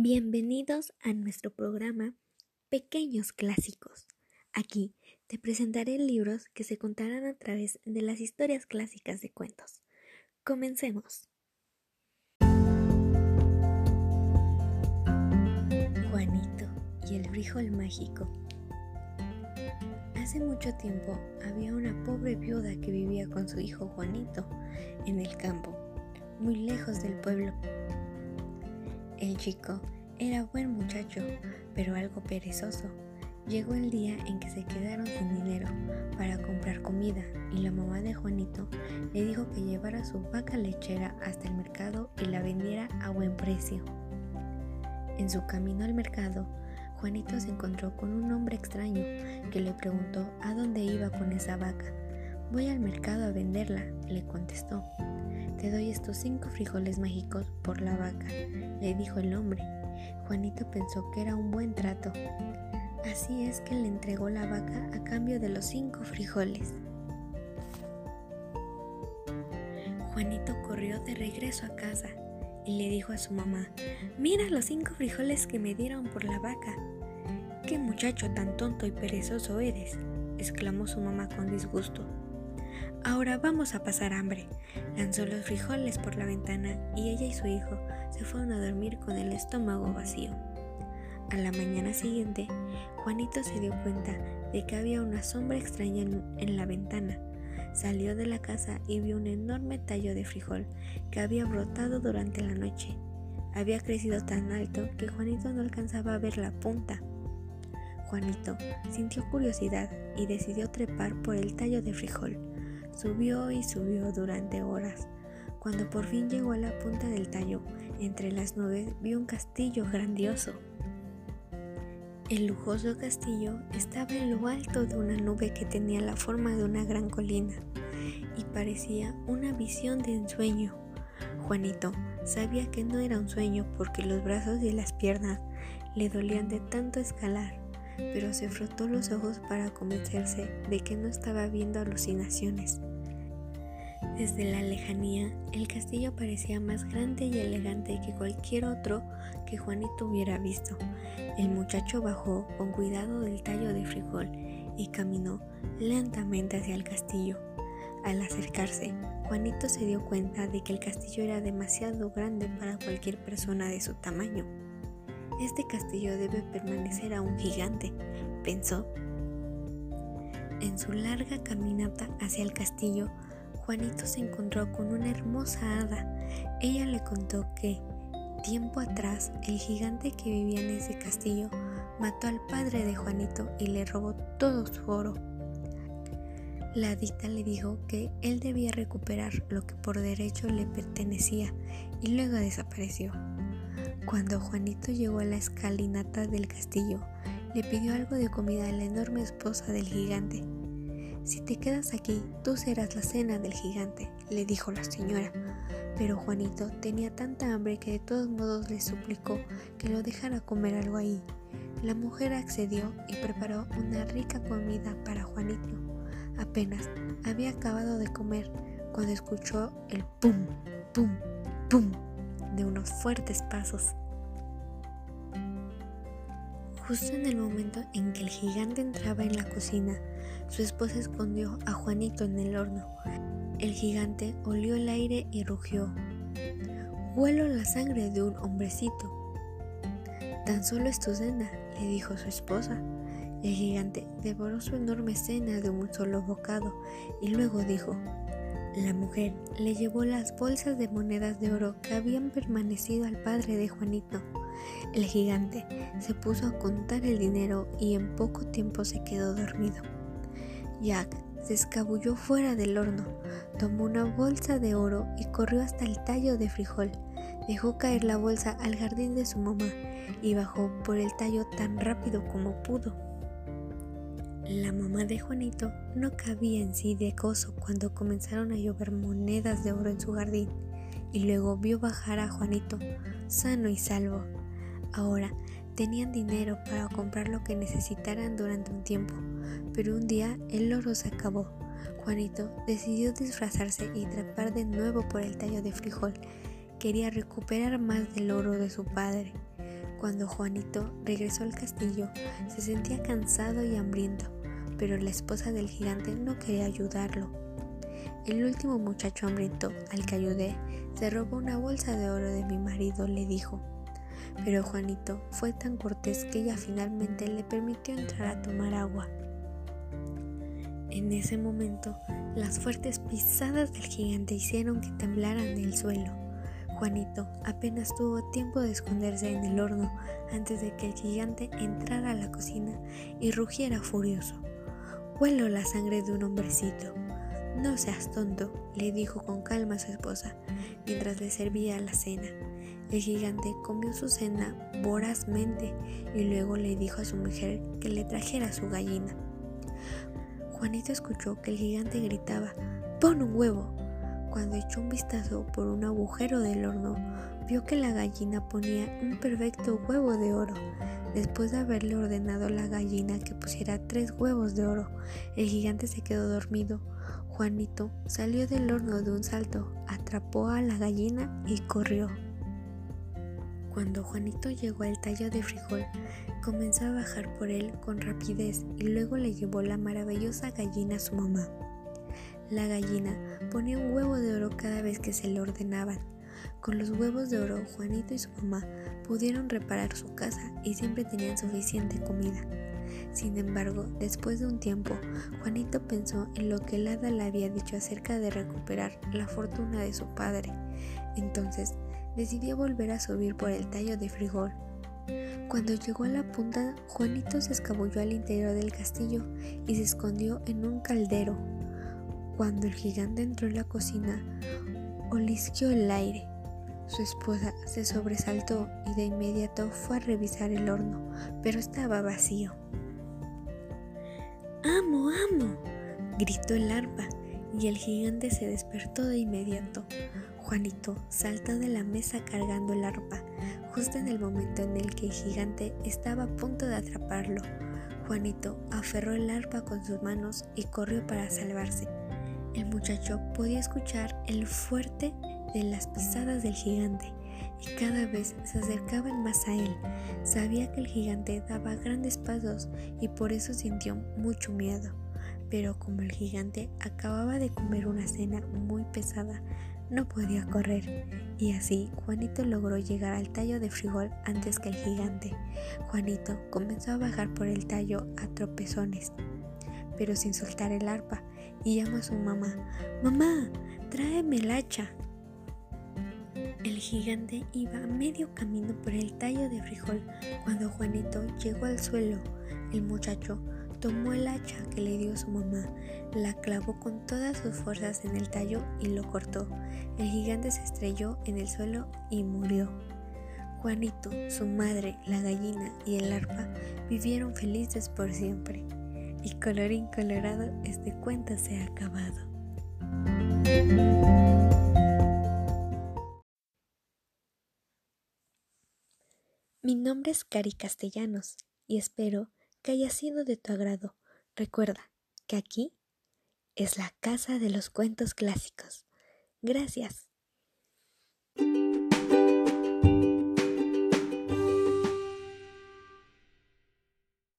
Bienvenidos a nuestro programa Pequeños Clásicos. Aquí te presentaré libros que se contarán a través de las historias clásicas de cuentos. Comencemos. Juanito y el frijol mágico. Hace mucho tiempo había una pobre viuda que vivía con su hijo Juanito en el campo, muy lejos del pueblo. El chico era buen muchacho, pero algo perezoso. Llegó el día en que se quedaron sin dinero para comprar comida y la mamá de Juanito le dijo que llevara su vaca lechera hasta el mercado y la vendiera a buen precio. En su camino al mercado, Juanito se encontró con un hombre extraño que le preguntó a dónde iba con esa vaca. Voy al mercado a venderla, le contestó. Te doy estos cinco frijoles mágicos por la vaca, le dijo el hombre. Juanito pensó que era un buen trato. Así es que le entregó la vaca a cambio de los cinco frijoles. Juanito corrió de regreso a casa y le dijo a su mamá, mira los cinco frijoles que me dieron por la vaca. ¿Qué muchacho tan tonto y perezoso eres? exclamó su mamá con disgusto. Ahora vamos a pasar hambre. Lanzó los frijoles por la ventana y ella y su hijo se fueron a dormir con el estómago vacío. A la mañana siguiente, Juanito se dio cuenta de que había una sombra extraña en, la ventana. Salió de la casa y vio un enorme tallo de frijol que había brotado durante la noche. Había crecido tan alto que Juanito no alcanzaba a ver la punta. Juanito sintió curiosidad y decidió trepar por el tallo de frijol. Subió y subió durante horas. Cuando por fin llegó a la punta del tallo, entre las nubes vio un castillo grandioso. El lujoso castillo estaba en lo alto de una nube que tenía la forma de una gran colina y parecía una visión de ensueño. Juanito sabía que no era un sueño porque los brazos y las piernas le dolían de tanto escalar pero se frotó los ojos para convencerse de que no estaba viendo alucinaciones. Desde la lejanía, el castillo parecía más grande y elegante que cualquier otro que Juanito hubiera visto. El muchacho bajó con cuidado del tallo de frijol y caminó lentamente hacia el castillo. Al acercarse, Juanito se dio cuenta de que el castillo era demasiado grande para cualquier persona de su tamaño. Este castillo debe permanecer a un gigante, pensó. En su larga caminata hacia el castillo, Juanito se encontró con una hermosa hada. Ella le contó que, tiempo atrás, el gigante que vivía en ese castillo mató al padre de Juanito y le robó todo su oro. La hadita le dijo que él debía recuperar lo que por derecho le pertenecía y luego desapareció. Cuando Juanito llegó a la escalinata del castillo, le pidió algo de comida a la enorme esposa del gigante. Si te quedas aquí, tú serás la cena del gigante, le dijo la señora. Pero Juanito tenía tanta hambre que de todos modos le suplicó que lo dejara comer algo ahí. La mujer accedió y preparó una rica comida para Juanito. Apenas había acabado de comer cuando escuchó el pum, pum, pum de unos fuertes pasos. Justo en el momento en que el gigante entraba en la cocina, su esposa escondió a Juanito en el horno. El gigante olió el aire y rugió. Huelo la sangre de un hombrecito. Tan solo es tu cena, le dijo su esposa. El gigante devoró su enorme cena de un solo bocado y luego dijo, la mujer le llevó las bolsas de monedas de oro que habían permanecido al padre de Juanito. El gigante se puso a contar el dinero y en poco tiempo se quedó dormido. Jack se escabulló fuera del horno, tomó una bolsa de oro y corrió hasta el tallo de frijol. Dejó caer la bolsa al jardín de su mamá y bajó por el tallo tan rápido como pudo. La mamá de Juanito no cabía en sí de gozo cuando comenzaron a llover monedas de oro en su jardín y luego vio bajar a Juanito sano y salvo. Ahora tenían dinero para comprar lo que necesitaran durante un tiempo, pero un día el oro se acabó. Juanito decidió disfrazarse y trepar de nuevo por el tallo de frijol. Quería recuperar más del oro de su padre. Cuando Juanito regresó al castillo, se sentía cansado y hambriento, pero la esposa del gigante no quería ayudarlo. El último muchacho hambriento al que ayudé se robó una bolsa de oro de mi marido, le dijo. Pero Juanito fue tan cortés que ella finalmente le permitió entrar a tomar agua. En ese momento, las fuertes pisadas del gigante hicieron que temblaran el suelo. Juanito apenas tuvo tiempo de esconderse en el horno antes de que el gigante entrara a la cocina y rugiera furioso. Huelo la sangre de un hombrecito. No seas tonto, le dijo con calma a su esposa mientras le servía la cena. El gigante comió su cena vorazmente y luego le dijo a su mujer que le trajera su gallina. Juanito escuchó que el gigante gritaba, ¡Pon un huevo! Cuando echó un vistazo por un agujero del horno, vio que la gallina ponía un perfecto huevo de oro. Después de haberle ordenado a la gallina que pusiera tres huevos de oro, el gigante se quedó dormido. Juanito salió del horno de un salto, atrapó a la gallina y corrió. Cuando Juanito llegó al tallo de frijol, comenzó a bajar por él con rapidez y luego le llevó la maravillosa gallina a su mamá. La gallina ponía un huevo de oro cada vez que se le ordenaban. Con los huevos de oro, Juanito y su mamá pudieron reparar su casa y siempre tenían suficiente comida. Sin embargo, después de un tiempo, Juanito pensó en lo que el hada le había dicho acerca de recuperar la fortuna de su padre. Entonces, decidió volver a subir por el tallo de frijol. Cuando llegó a la punta, Juanito se escabulló al interior del castillo y se escondió en un caldero cuando el gigante entró en la cocina, olisqueó el aire. Su esposa se sobresaltó y de inmediato fue a revisar el horno, pero estaba vacío. ¡Amo, amo! gritó el arpa y el gigante se despertó de inmediato. Juanito saltó de la mesa cargando el arpa, justo en el momento en el que el gigante estaba a punto de atraparlo. Juanito aferró el arpa con sus manos y corrió para salvarse. El muchacho podía escuchar el fuerte de las pisadas del gigante y cada vez se acercaban más a él. Sabía que el gigante daba grandes pasos y por eso sintió mucho miedo. Pero como el gigante acababa de comer una cena muy pesada, no podía correr y así Juanito logró llegar al tallo de frijol antes que el gigante. Juanito comenzó a bajar por el tallo a tropezones, pero sin soltar el arpa y llamó a su mamá, Mamá, tráeme el hacha. El gigante iba medio camino por el tallo de frijol cuando Juanito llegó al suelo. El muchacho tomó el hacha que le dio su mamá, la clavó con todas sus fuerzas en el tallo y lo cortó. El gigante se estrelló en el suelo y murió. Juanito, su madre, la gallina y el arpa vivieron felices por siempre. Y colorín colorado, este cuento se ha acabado. Mi nombre es Cari Castellanos y espero que haya sido de tu agrado. Recuerda que aquí es la casa de los cuentos clásicos. Gracias.